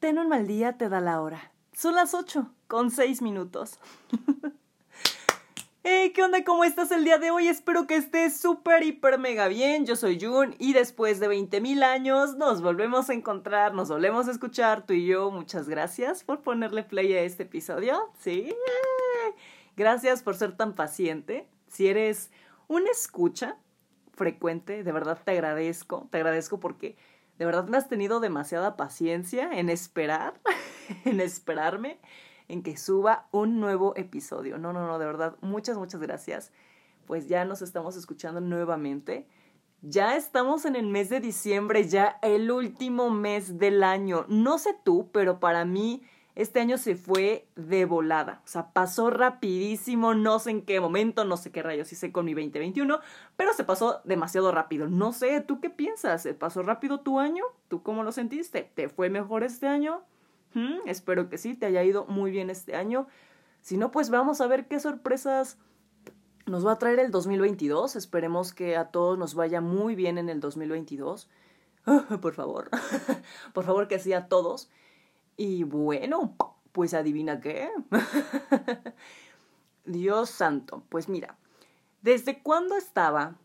Ten un mal día te da la hora. Son las 8 con 6 minutos. Hey, ¿qué onda? ¿Cómo estás el día de hoy? Espero que estés súper, hiper, mega bien. Yo soy Jun y después de 20.000 años nos volvemos a encontrar, nos volvemos a escuchar tú y yo. Muchas gracias por ponerle play a este episodio. Sí. Gracias por ser tan paciente. Si eres un escucha frecuente, de verdad te agradezco. Te agradezco porque de verdad me has tenido demasiada paciencia en esperar, en esperarme en que suba un nuevo episodio. No, no, no, de verdad, muchas, muchas gracias. Pues ya nos estamos escuchando nuevamente. Ya estamos en el mes de diciembre, ya el último mes del año. No sé tú, pero para mí este año se fue de volada. O sea, pasó rapidísimo, no sé en qué momento, no sé qué rayos hice con mi 2021, pero se pasó demasiado rápido. No sé, ¿tú qué piensas? ¿Se pasó rápido tu año? ¿Tú cómo lo sentiste? ¿Te fue mejor este año? ¿Mm? Espero que sí, te haya ido muy bien este año. Si no, pues vamos a ver qué sorpresas nos va a traer el 2022. Esperemos que a todos nos vaya muy bien en el 2022. por favor, por favor que sí a todos. Y bueno, pues adivina qué. Dios santo, pues mira, ¿desde cuándo estaba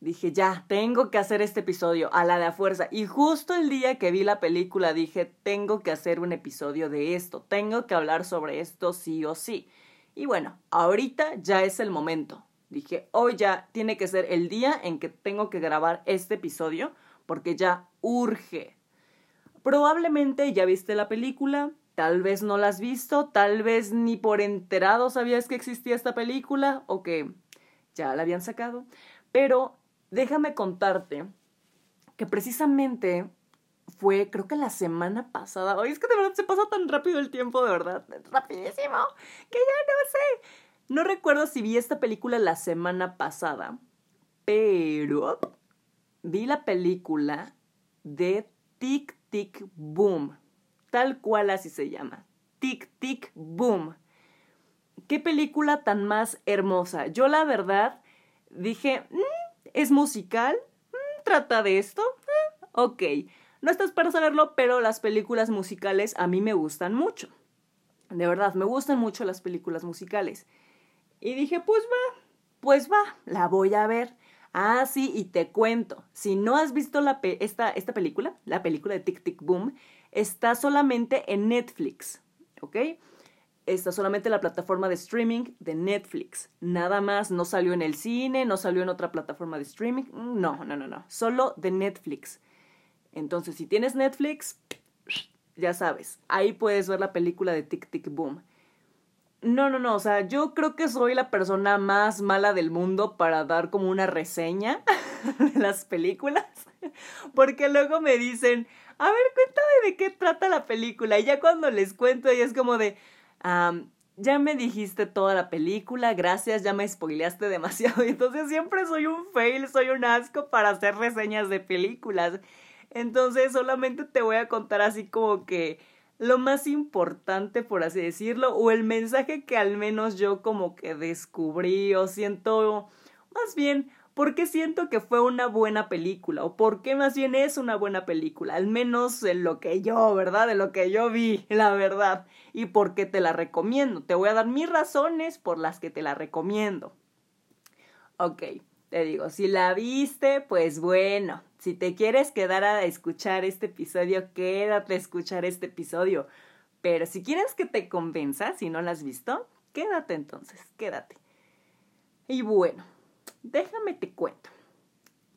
dije, ya, tengo que hacer este episodio a la de a fuerza. Y justo el día que vi la película dije, tengo que hacer un episodio de esto, tengo que hablar sobre esto sí o sí. Y bueno, ahorita ya es el momento. Dije, hoy ya tiene que ser el día en que tengo que grabar este episodio porque ya urge. Probablemente ya viste la película, tal vez no la has visto, tal vez ni por enterado sabías que existía esta película o que ya la habían sacado, pero déjame contarte que precisamente fue, creo que la semana pasada. Oye, es que de verdad se pasa tan rápido el tiempo, de verdad. Rapidísimo. Que ya no sé. No recuerdo si vi esta película la semana pasada, pero vi la película de Tic Tic Boom. Tal cual así se llama. Tic Tic Boom. Qué película tan más hermosa. Yo la verdad dije, mm, ¿Es musical? Mm, ¿Trata de esto? Mm, ok. No estás para saberlo, pero las películas musicales a mí me gustan mucho. De verdad, me gustan mucho las películas musicales. Y dije, pues va, pues va, la voy a ver. Ah, sí, y te cuento, si no has visto esta, esta película, la película de Tic Tic Boom, está solamente en Netflix, ¿ok? está solamente la plataforma de streaming de Netflix. Nada más, no salió en el cine, no salió en otra plataforma de streaming. No, no, no, no. Solo de Netflix. Entonces, si tienes Netflix, ya sabes, ahí puedes ver la película de Tic Tic Boom. No, no, no, o sea, yo creo que soy la persona más mala del mundo para dar como una reseña de las películas, porque luego me dicen, a ver, cuéntame de qué trata la película, y ya cuando les cuento, y es como de, ya me dijiste toda la película, gracias, ya me spoileaste demasiado. Entonces siempre soy un fail, soy un asco para hacer reseñas de películas. Entonces solamente te voy a contar así como que lo más importante, por así decirlo, o el mensaje que al menos yo como que descubrí o siento, más bien, ¿por qué siento que fue una buena película? ¿O por qué más bien es una buena película? Al menos en lo que yo, ¿verdad? De lo que yo vi, la verdad. Y por qué te la recomiendo. Te voy a dar mis razones por las que te la recomiendo. Ok, te digo, si la viste, pues bueno. Si te quieres quedar a escuchar este episodio, quédate a escuchar este episodio. Pero si quieres que te convenza, si no la has visto, quédate entonces, quédate. Y bueno, déjame te cuento.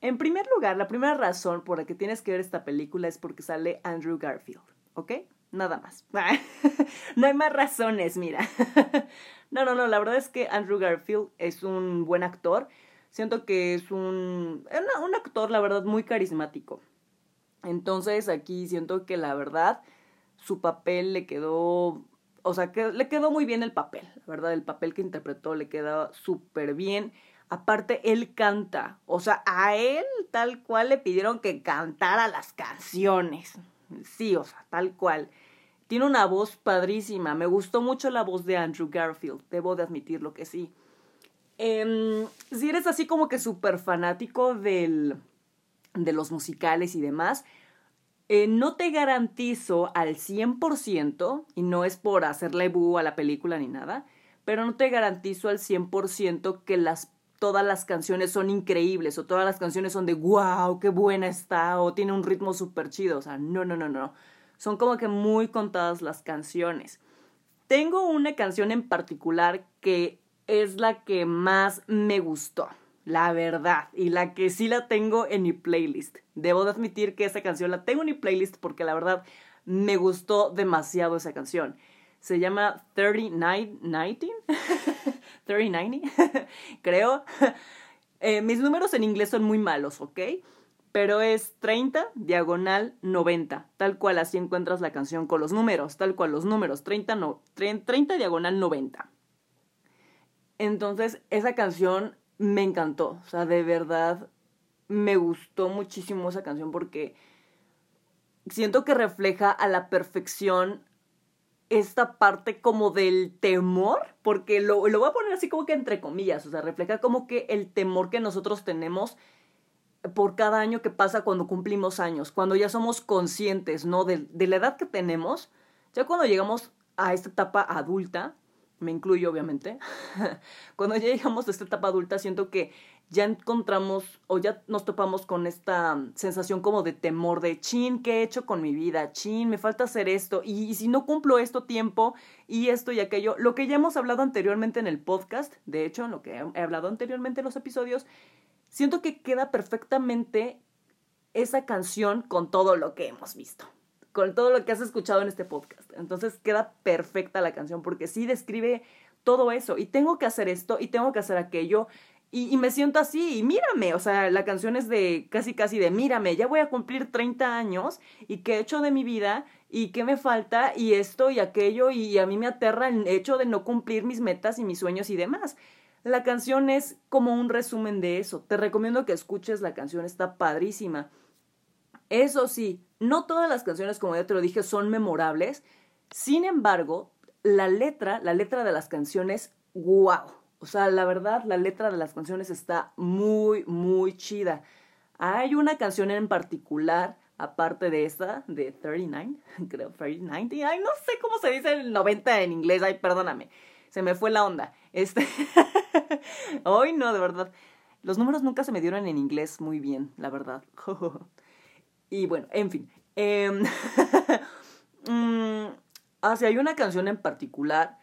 En primer lugar, la primera razón por la que tienes que ver esta película es porque sale Andrew Garfield, ¿ok? Nada más. no hay más razones, mira. no, no, no, la verdad es que Andrew Garfield es un buen actor. Siento que es un, un actor, la verdad, muy carismático. Entonces aquí siento que la verdad su papel le quedó, o sea, que le quedó muy bien el papel, la verdad, el papel que interpretó le quedó súper bien. Aparte, él canta. O sea, a él tal cual le pidieron que cantara las canciones. Sí, o sea, tal cual. Tiene una voz padrísima. Me gustó mucho la voz de Andrew Garfield. Debo de admitirlo que sí. Em, si eres así como que súper fanático del, de los musicales y demás, eh, no te garantizo al 100%, y no es por hacerle bu a la película ni nada, pero no te garantizo al 100% que las, todas las canciones son increíbles o todas las canciones son de wow, qué buena está o tiene un ritmo súper chido. O sea, no, no, no, no. Son como que muy contadas las canciones. Tengo una canción en particular que es la que más me gustó la verdad, y la que sí la tengo en mi playlist. Debo de admitir que esa canción la tengo en mi playlist porque la verdad me gustó demasiado esa canción. Se llama 3090, 3090, creo. Eh, mis números en inglés son muy malos, ¿ok? Pero es 30 diagonal 90, tal cual así encuentras la canción con los números, tal cual los números, 30, no, 30 diagonal 90. Entonces, esa canción me encantó. O sea, de verdad me gustó muchísimo esa canción porque siento que refleja a la perfección esta parte como del temor, porque lo, lo voy a poner así como que entre comillas, o sea, refleja como que el temor que nosotros tenemos por cada año que pasa cuando cumplimos años, cuando ya somos conscientes, ¿no? De, de la edad que tenemos, ya cuando llegamos a esta etapa adulta, me incluyo obviamente, cuando ya llegamos a esta etapa adulta siento que ya encontramos o ya nos topamos con esta sensación como de temor de chin, ¿qué he hecho con mi vida? Chin, me falta hacer esto y, si no cumplo esto tiempo y esto y aquello, lo que ya hemos hablado anteriormente en el podcast, de hecho, en lo que he hablado anteriormente en los episodios, siento que queda perfectamente esa canción con todo lo que hemos visto con todo lo que has escuchado en este podcast. Entonces queda perfecta la canción porque sí describe todo eso y tengo que hacer esto y tengo que hacer aquello y, me siento así y mírame, o sea, la canción es de casi casi de mírame, ya voy a cumplir 30 años y qué he hecho de mi vida y qué me falta y esto y aquello y a mí me aterra el hecho de no cumplir mis metas y mis sueños y demás. La canción es como un resumen de eso. Te recomiendo que escuches la canción, está padrísima. Eso sí, no todas las canciones, como ya te lo dije, son memorables. Sin embargo, la letra, la letra de las canciones, wow. O sea, la verdad, la letra de las canciones está muy, muy chida. Hay una canción en particular, aparte de esta, de 39, creo, 39, ay, no sé cómo se dice el 90 en inglés, ay, perdóname, se me fue la onda. Este, hoy no, de verdad. Los números nunca se me dieron en inglés muy bien, la verdad. Y bueno, en fin. Eh, hay una canción en particular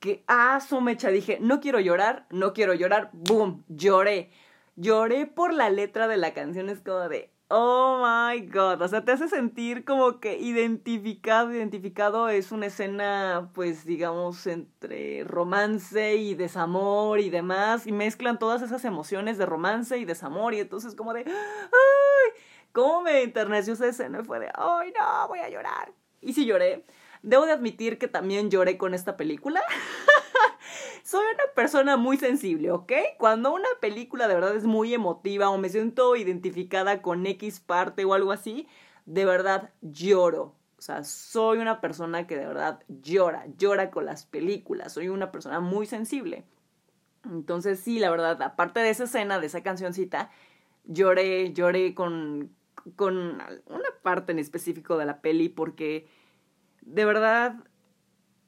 que, ah, su mecha, dije, no quiero llorar, no quiero llorar, boom, lloré. Lloré por la letra de la canción, es como de, oh my god, o sea, te hace sentir como que identificado, identificado es una escena, pues digamos, entre romance y desamor y demás, y mezclan todas esas emociones de romance y desamor, y entonces como de, ay, ¿Cómo me enterneció esa escena? Fue de, ¡ay, no! Voy a llorar. Y sí lloré. Debo de admitir que también lloré con esta película. Soy una persona muy sensible, ¿ok? Cuando una película de verdad es muy emotiva o me siento identificada con X parte o algo así, de verdad lloro. O sea, soy una persona que de verdad llora, llora con las películas. Soy una persona muy sensible. Entonces sí, la verdad, aparte de esa escena, de esa cancioncita, lloré, lloré con, con una parte en específico de la peli porque de verdad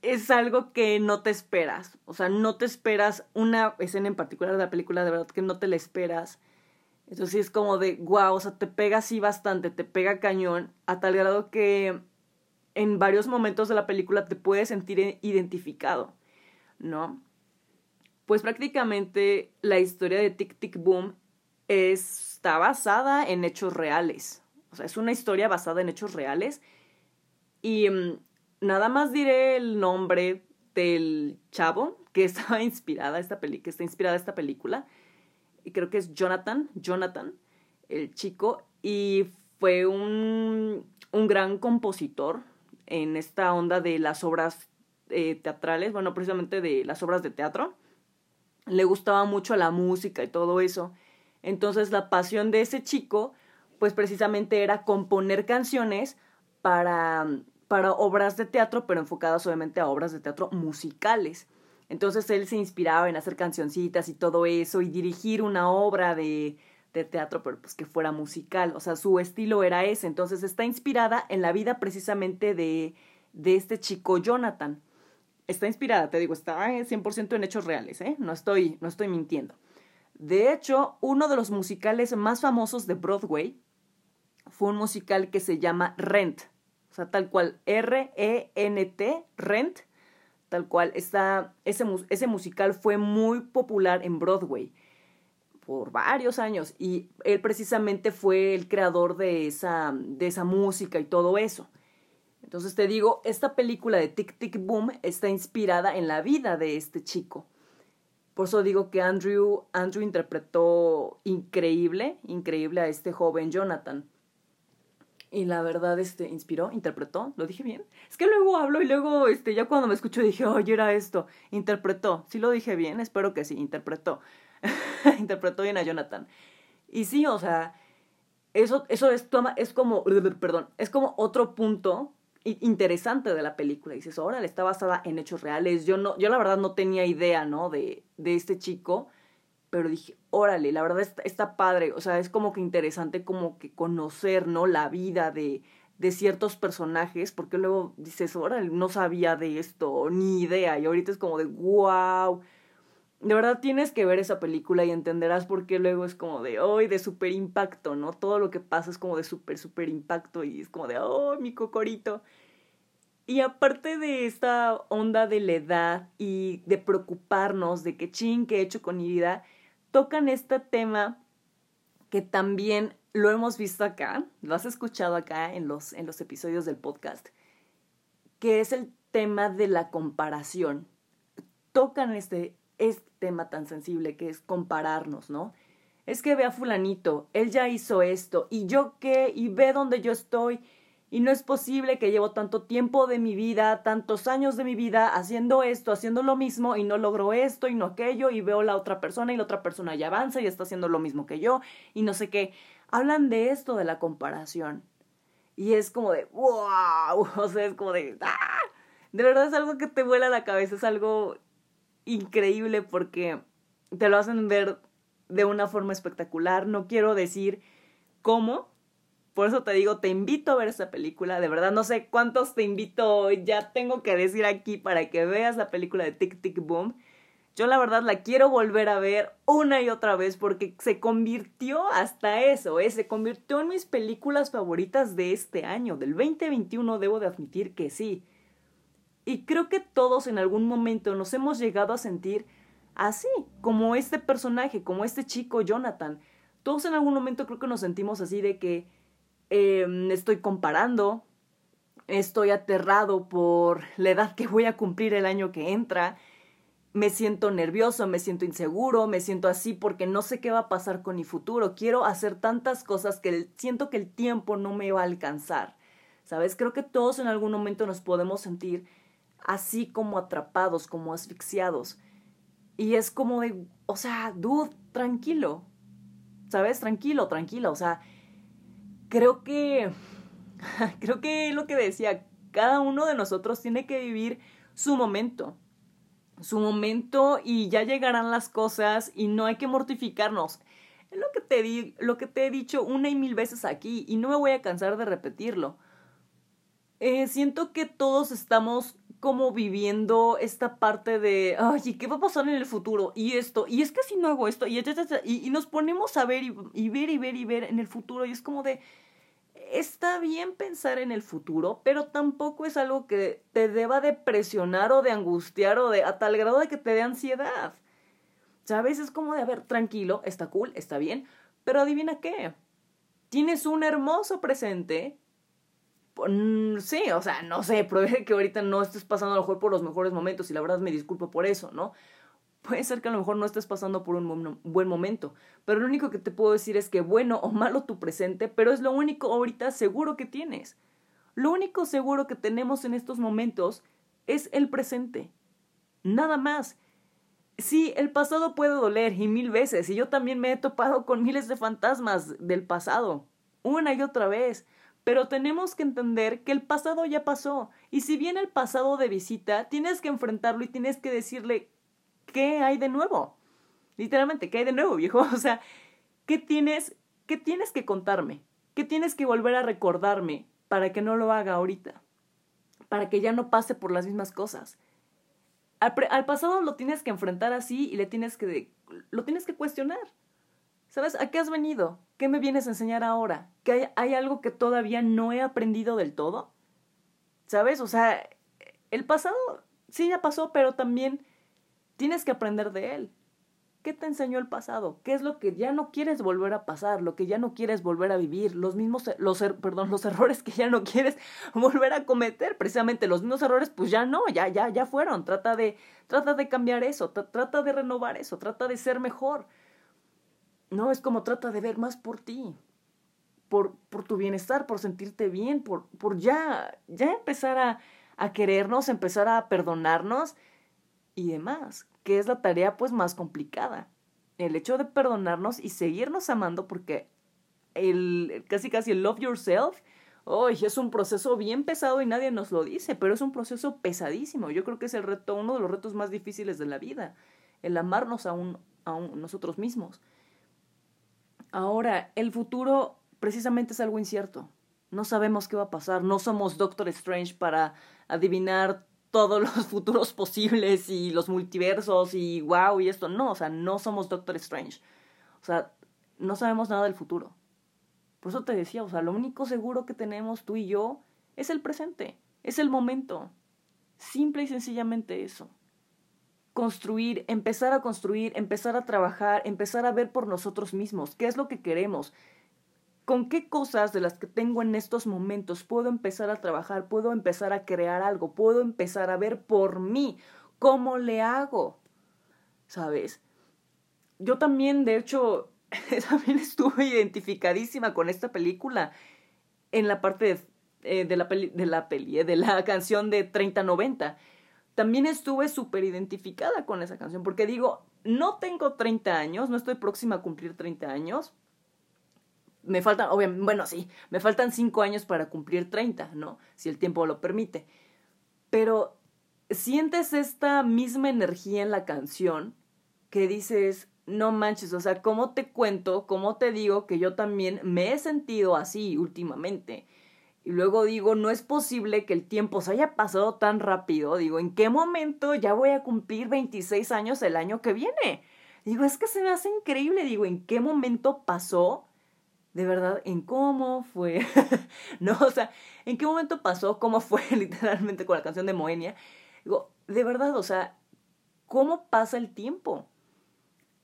es algo que no te esperas. O sea, no te esperas una escena en particular de la película, de verdad que no te la esperas. Entonces es como de, wow, o sea, te pega así bastante, te pega cañón, a tal grado que en varios momentos de la película te puedes sentir identificado, ¿no? Pues prácticamente la historia de Tic Tic Boom está basada en hechos reales. O sea, es una historia basada en hechos reales. Y mm, nada más diré el nombre del chavo que estaba inspirada esta peli que está inspirada esta película. Y creo que es Jonathan, Jonathan, el chico. Y fue un, un gran compositor en esta onda de las obras eh, teatrales, bueno, precisamente de las obras de teatro. Le gustaba mucho la música y todo eso. Entonces la pasión de ese chico, pues precisamente era componer canciones para, para obras de teatro, pero enfocadas obviamente a obras de teatro musicales. Entonces él se inspiraba en hacer cancioncitas y todo eso y dirigir una obra de, de teatro, pero pues que fuera musical, o sea, su estilo era ese, entonces está inspirada en la vida precisamente de, de este chico Jonathan. Está inspirada, te digo, está 100% en hechos reales, ¿eh? No estoy, no estoy mintiendo. De hecho, uno de los musicales más famosos de Broadway fue un musical que se llama Rent, o sea, tal cual, R-E-N-T, Rent, tal cual. Está, ese, musical fue muy popular en Broadway por varios años y él precisamente fue el creador de esa, de esa música y todo eso. Entonces te digo, esta película de Tic Tic Boom está inspirada en la vida de este chico. Por eso digo que Andrew, Andrew interpretó increíble, increíble a este joven Jonathan. Y la verdad, este, inspiró, interpretó, ¿lo dije bien? Es que luego hablo y luego, este, ya cuando me escucho dije, oye, era esto. Interpretó, sí lo dije bien, espero que sí, interpretó. interpretó bien a Jonathan. Y sí, o sea, eso, eso es, es como, perdón, es como otro punto interesante de la película. Dices, órale, está basada en hechos reales. Yo no, yo la verdad no tenía idea, ¿no? De, de este chico, pero dije, órale, la verdad está, está, padre. O sea, es como que interesante como que conocer, ¿no? La vida de, de ciertos personajes, porque luego dices, órale, no sabía de esto, ni idea. Y ahorita es como de, wow de verdad tienes que ver esa película y entenderás por qué luego es como de, hoy de super impacto, ¿no? Todo lo que pasa es como de super, super impacto y es como de, oh, mi cocorito. Y aparte de esta onda de la edad y de preocuparnos de qué ching que he hecho con mi vida, tocan este tema que también lo hemos visto acá, lo has escuchado acá en los, en los episodios del podcast, que es el tema de la comparación. Tocan este, este tema tan sensible que es compararnos, ¿no? Es que ve a fulanito, él ya hizo esto, y yo qué, y ve dónde yo estoy, y no es posible que llevo tanto tiempo de mi vida, tantos años de mi vida haciendo esto, haciendo lo mismo, y no logro esto y no aquello, y veo la otra persona y la otra persona ya avanza y está haciendo lo mismo que yo, y no sé qué. Hablan de esto, de la comparación. Y es como de, wow, o sea, es como de, ¡ah! De verdad es algo que te vuela la cabeza, es algo increíble porque te lo hacen ver de una forma espectacular. No quiero decir cómo. Por eso te digo, te invito a ver esa película. De verdad, no sé cuántos te invito. Ya tengo que decir aquí para que veas la película de Tic Tic Boom. Yo la verdad la quiero volver a ver una y otra vez porque se convirtió hasta eso, ¿eh? se convirtió en mis películas favoritas de este año, del 2021, debo de admitir que sí. Y creo que todos en algún momento nos hemos llegado a sentir así, como este personaje, como este chico Jonathan. Todos en algún momento creo que nos sentimos así de que eh, estoy comparando, estoy aterrado por la edad que voy a cumplir el año que entra, me siento nervioso, me siento inseguro, me siento así porque no sé qué va a pasar con mi futuro. Quiero hacer tantas cosas que siento que el tiempo no me va a alcanzar. ¿Sabes? Creo que todos en algún momento nos podemos sentir así como atrapados, como asfixiados. Y es como de, o sea, dude, tranquilo. ¿Sabes? Tranquilo, tranquila. O sea, creo que, creo que lo que decía, cada uno de nosotros tiene que vivir su momento. Su momento y ya llegarán las cosas y no hay que mortificarnos. Es lo que te, di, lo que te he dicho una y mil veces aquí y no me voy a cansar de repetirlo. Eh, siento que todos estamos como viviendo esta parte de, ay, ¿qué va a pasar en el futuro? Y esto, y es que si no hago esto, y, y, y nos ponemos a ver y, y, ver y ver y ver en el futuro, y es como de, está bien pensar en el futuro, pero tampoco es algo que te deba de presionar o de angustiar o de a tal grado de que te dé ansiedad. ¿Sabes? Es como de, a ver, tranquilo, está cool, está bien, pero adivina qué. Tienes un hermoso presente sí, o sea, no sé, puede que ahorita no estés pasando a lo mejor por los mejores momentos y la verdad me disculpo por eso, ¿no? Puede ser que a lo mejor no estés pasando por un buen momento, pero lo único que te puedo decir es que bueno o malo tu presente, pero es lo único ahorita seguro que tienes. Lo único seguro que tenemos en estos momentos es el presente. Nada más. Sí, el pasado puede doler y mil veces, y yo también me he topado con miles de fantasmas del pasado, una y otra vez. Pero tenemos que entender que el pasado ya pasó. Y si viene el pasado de visita, tienes que enfrentarlo y tienes que decirle qué hay de nuevo. Literalmente, ¿qué hay de nuevo, viejo? O sea, ¿Qué tienes, qué tienes que contarme? ¿Qué tienes que volver a recordarme para que no lo haga ahorita? Para que ya no pase por las mismas cosas. Al, pasado lo tienes que enfrentar así y le tienes que, lo tienes que cuestionar. ¿Sabes? ¿A qué has venido? ¿Qué me vienes a enseñar ahora? ¿Que hay, hay algo que todavía no he aprendido del todo? ¿Sabes? O sea, el pasado sí ya pasó, pero también tienes que aprender de él. ¿Qué te enseñó el pasado? ¿Qué es lo que ya no quieres volver a pasar? Lo que ya no quieres volver a vivir, los mismos los er, perdón, los errores que ya no quieres volver a cometer, precisamente los mismos errores, pues ya no, ya ya ya fueron. Trata de trata de cambiar eso, trata de renovar eso, trata de ser mejor. No, es como trata de ver más por ti. Por, por tu bienestar, por sentirte bien, por, por ya, ya empezar a, a querernos, empezar a perdonarnos y demás, que es la tarea pues más complicada. El hecho de perdonarnos y seguirnos amando porque el casi casi el love yourself, hoy es un proceso bien pesado y nadie nos lo dice, pero es un proceso pesadísimo. Yo creo que es el reto, uno de los retos más difíciles de la vida, el amarnos a, un, a nosotros mismos. Ahora, el futuro precisamente es algo incierto. No sabemos qué va a pasar, no somos Doctor Strange para adivinar todos los futuros posibles y los multiversos y wow y esto. No, o sea, no somos Doctor Strange. O sea, no sabemos nada del futuro. Por eso te decía, o sea, lo único seguro que tenemos tú y yo es el presente, es el momento. Simple y sencillamente eso. Construir, empezar a construir, empezar a trabajar, empezar a ver por nosotros mismos qué es lo que queremos, ¿Con qué cosas de las que tengo en estos momentos puedo empezar a trabajar? ¿Puedo empezar a crear algo? ¿Puedo empezar a ver por mí cómo le hago? ¿Sabes? Yo también, de hecho, también estuve identificadísima con esta película en la parte de, eh, la peli, de la peli, eh, de la canción de 3090. También estuve súper identificada con esa canción porque digo, no tengo 30 años, no estoy próxima a cumplir 30 años, me faltan, obviamente, bueno, sí, me faltan cinco años para cumplir 30, ¿no? Si el tiempo lo permite. Pero sientes esta misma energía en la canción que dices, no manches, o sea, ¿cómo te cuento, cómo te digo que yo también me he sentido así últimamente? Y luego digo, no es posible que el tiempo se haya pasado tan rápido. Digo, ¿en qué momento ya voy a cumplir 26 años el año que viene? Digo, es que se me hace increíble. Digo, ¿en qué momento pasó de verdad en cómo fue, no, o sea, en qué momento pasó, cómo fue literalmente con la canción de Moenia. Digo, de verdad, o sea, cómo pasa el tiempo.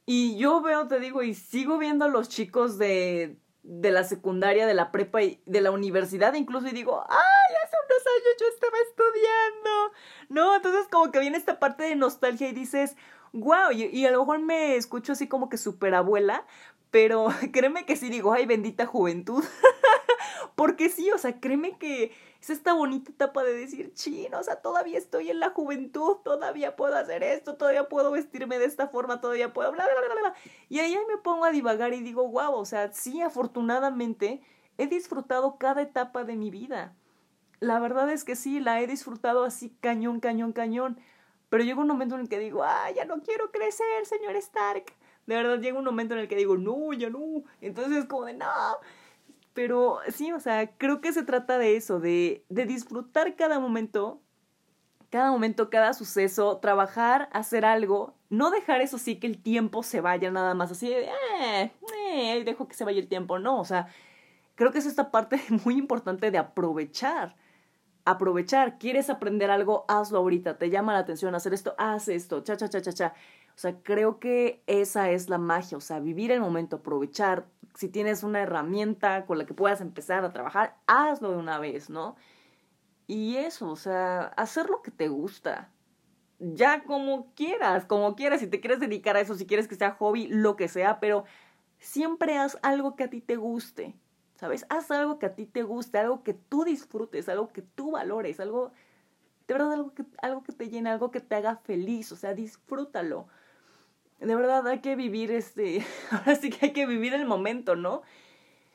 Y yo veo, te digo, y sigo viendo a los chicos de, de la secundaria, de la prepa y de la universidad incluso y digo, ay, hace unos años yo estaba estudiando. No, entonces como que viene esta parte de nostalgia y dices, wow, y, y a lo mejor me escucho así como que super abuela, pero créeme que sí digo, ay, bendita juventud. Porque sí, o sea, créeme que es esta bonita etapa de decir, chino, o sea, todavía estoy en la juventud, todavía puedo hacer esto, todavía puedo vestirme de esta forma, todavía puedo, bla, bla, bla, bla. Y ahí me pongo a divagar y digo, wow, o sea, sí, afortunadamente he disfrutado cada etapa de mi vida. La verdad es que sí, la he disfrutado así cañón, cañón, cañón. Pero llega un momento en el que digo, ay, ya no quiero crecer, señor Stark de verdad llega un momento en el que digo, no, ya no. Entonces es como de, no. Pero sí, o sea, creo que se trata de eso, de, de disfrutar cada momento, cada momento, cada suceso, trabajar, hacer algo, no dejar eso sí que el tiempo se vaya nada más así de, eh, eh, dejo que se vaya el tiempo, no, o sea, creo que es esta parte muy importante de aprovechar. Aprovechar, quieres aprender algo, hazlo ahorita, te llama la atención hacer esto, haz esto, cha, cha, cha, cha, cha. O sea, creo que esa es la magia, o sea, vivir el momento, aprovechar. Si tienes una herramienta con la que puedas empezar a trabajar, hazlo de una vez, ¿no? Y eso, o sea, hacer lo que te gusta. Ya como quieras, como quieras, si te quieres dedicar a eso, si quieres que sea hobby, lo que sea, pero siempre haz algo que a ti te guste, ¿sabes? Haz algo que a ti te guste, algo que tú disfrutes, algo que tú valores, algo, de verdad, algo que, algo que te llene, algo que te haga feliz, o sea, disfrútalo de verdad hay que vivir este, ahora sí que hay que vivir el momento, ¿no?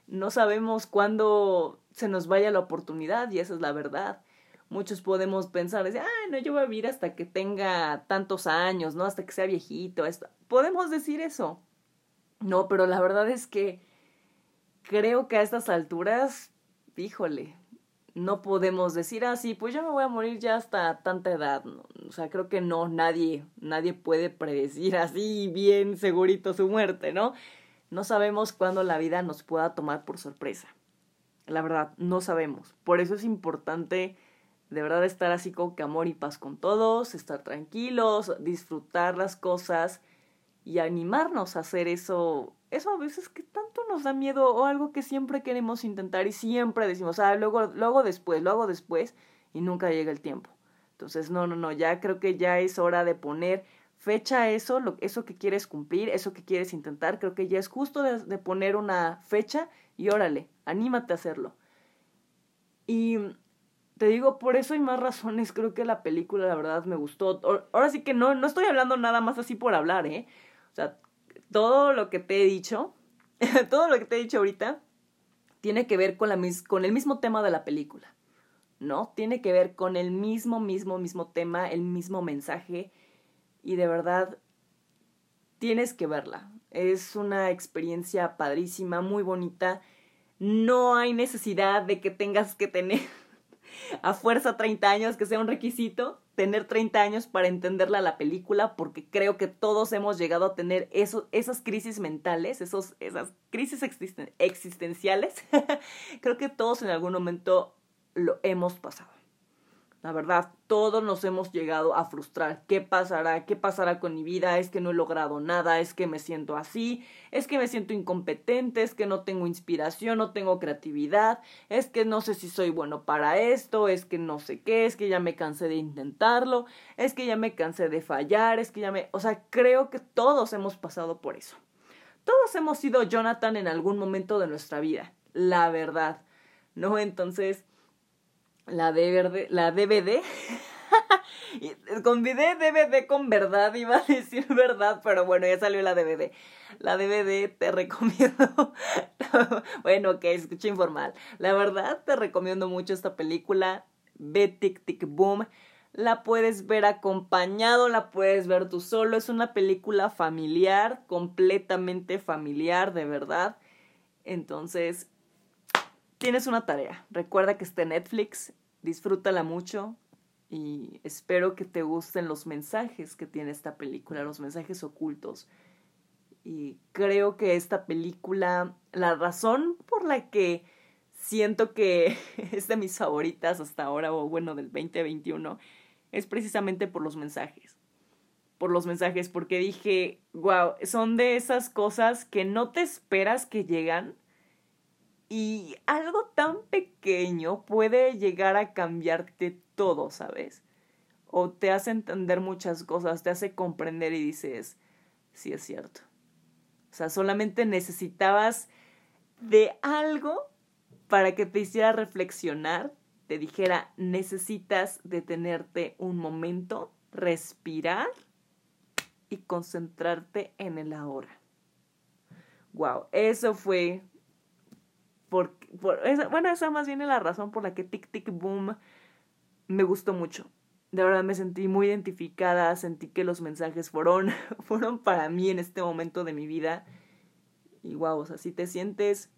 No sabemos cuándo se nos vaya la oportunidad y esa es la verdad. Muchos podemos pensar, decir, ay, no, yo voy a vivir hasta que tenga tantos años, ¿no? Hasta que sea viejito. Esto. Podemos decir eso. No, pero la verdad es que creo que a estas alturas, híjole, no podemos decir así, ah, pues yo me voy a morir ya hasta tanta edad. O sea, creo que no, nadie, nadie puede predecir así bien segurito su muerte, ¿no? No sabemos cuándo la vida nos pueda tomar por sorpresa. La verdad, no sabemos. Por eso es importante de verdad estar así con que amor y paz con todos, estar tranquilos, disfrutar las cosas y animarnos a hacer eso, eso a veces que tanto nos da miedo o algo que siempre queremos intentar y siempre decimos, ah, luego lo hago después, lo hago después y nunca llega el tiempo. Entonces, no, no, no, ya creo que ya es hora de poner fecha a eso, lo, eso que quieres cumplir, eso que quieres intentar, creo que ya es justo de, poner una fecha y órale, anímate a hacerlo. Y te digo, por eso hay más razones, creo que la película la verdad me gustó. Ahora sí que no, no estoy hablando nada más así por hablar, ¿eh? O sea, todo lo que te he dicho, todo lo que te he dicho ahorita, tiene que ver con, la, con el mismo tema de la película, ¿no? Tiene que ver con el mismo, mismo, mismo tema, el mismo mensaje, y de verdad tienes que verla. Es una experiencia padrísima, muy bonita. No hay necesidad de que tengas que tener a fuerza 30 años, que sea un requisito tener 30 años para entenderla la película, porque creo que todos hemos llegado a tener esas crisis mentales, esos, esas crisis existenciales. creo que todos en algún momento lo hemos pasado. La verdad, todos nos hemos llegado a frustrar. ¿Qué pasará? ¿Qué pasará con mi vida? Es que no he logrado nada, es que me siento así, es que me siento incompetente, es que no tengo inspiración, no tengo creatividad, es que no sé si soy bueno para esto, es que no sé qué, es que ya me cansé de intentarlo, es que ya me cansé de fallar, es que ya me... O sea, creo que todos hemos pasado por eso. Todos hemos sido Jonathan en algún momento de nuestra vida, la verdad. ¿No? Entonces la DVD, la DVD. Convidé DVD con verdad, iba a decir verdad, pero bueno, ya salió la DVD. La DVD te recomiendo. bueno, que escuché informal. La verdad, te recomiendo mucho esta película. Ve Tic Tic Boom. La puedes ver acompañado, la puedes ver tú solo. Es una película familiar, completamente familiar, de verdad. Entonces, tienes una tarea. Recuerda que está en Netflix, disfrútala mucho y espero que te gusten los mensajes que tiene esta película, los mensajes ocultos. Y creo que esta película, la razón por la que siento que es de mis favoritas hasta ahora, o bueno, del 2021, es precisamente por los mensajes. Por los mensajes, porque dije, wow, son de esas cosas que no te esperas que llegan y algo tan pequeño puede llegar a cambiarte todo, ¿sabes? O te hace entender muchas cosas, te hace comprender y dices, sí es cierto. O sea, solamente necesitabas de algo para que te hiciera reflexionar, te dijera, necesitas detenerte un momento, respirar y concentrarte en el ahora. Wow, eso fue por, bueno, esa más bien es la razón por la que Tic Tic Boom me gustó mucho. De verdad me sentí muy identificada, sentí que los mensajes fueron, fueron para mí en este momento de mi vida. Y wow, o sea, si te sientes,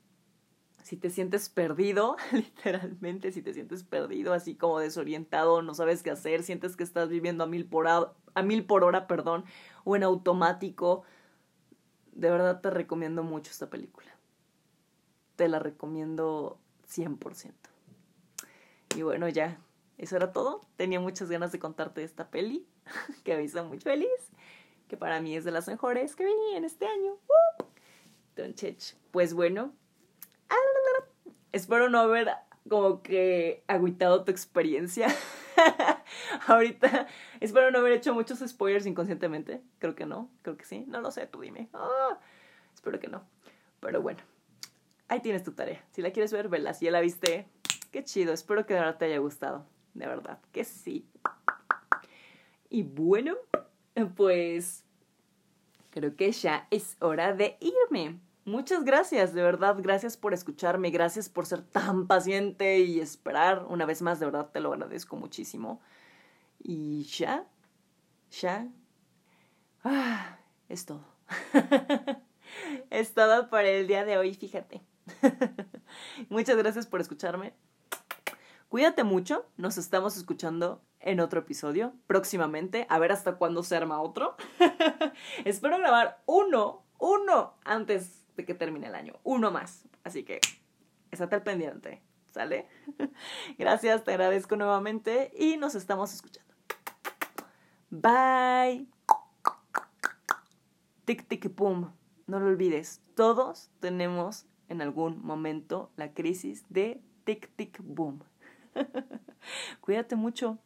si te sientes perdido, literalmente, si te sientes perdido, así como desorientado, no sabes qué hacer, sientes que estás viviendo a mil por, a, a mil por hora, perdón, o en automático, de verdad te recomiendo mucho esta película te la recomiendo 100%. Y bueno, ya, eso era todo. Tenía muchas ganas de contarte esta peli, que me hizo muy feliz, que para mí es de las mejores que vi en este año. Entonces, pues bueno, espero no haber como que agüitado tu experiencia. Ahorita espero no haber hecho muchos spoilers inconscientemente. Creo que no, creo que sí. No lo sé, tú dime. Ah, espero que no. Pero bueno, ahí tienes tu tarea. Si la quieres ver, vela. Si ya la viste, qué chido. Espero que de verdad te haya gustado. De verdad, que sí. Y bueno, pues creo que ya es hora de irme. Muchas gracias, de verdad, gracias por escucharme, gracias por ser tan paciente y esperar. Una vez más, de verdad te lo agradezco muchísimo. Y ya, ya. Ah, es todo. es todo por el día de hoy, fíjate. Muchas gracias por escucharme. Cuídate mucho, nos estamos escuchando en otro episodio próximamente, a ver hasta cuándo se arma otro. Espero grabar uno, uno antes de que termine el año, uno más. Así que, estate al pendiente, ¿sale? Gracias, te agradezco nuevamente y nos estamos escuchando. Bye. Tic, tic, pum. No lo olvides, todos tenemos en algún momento la crisis de tic, tic, boom. Cuídate mucho.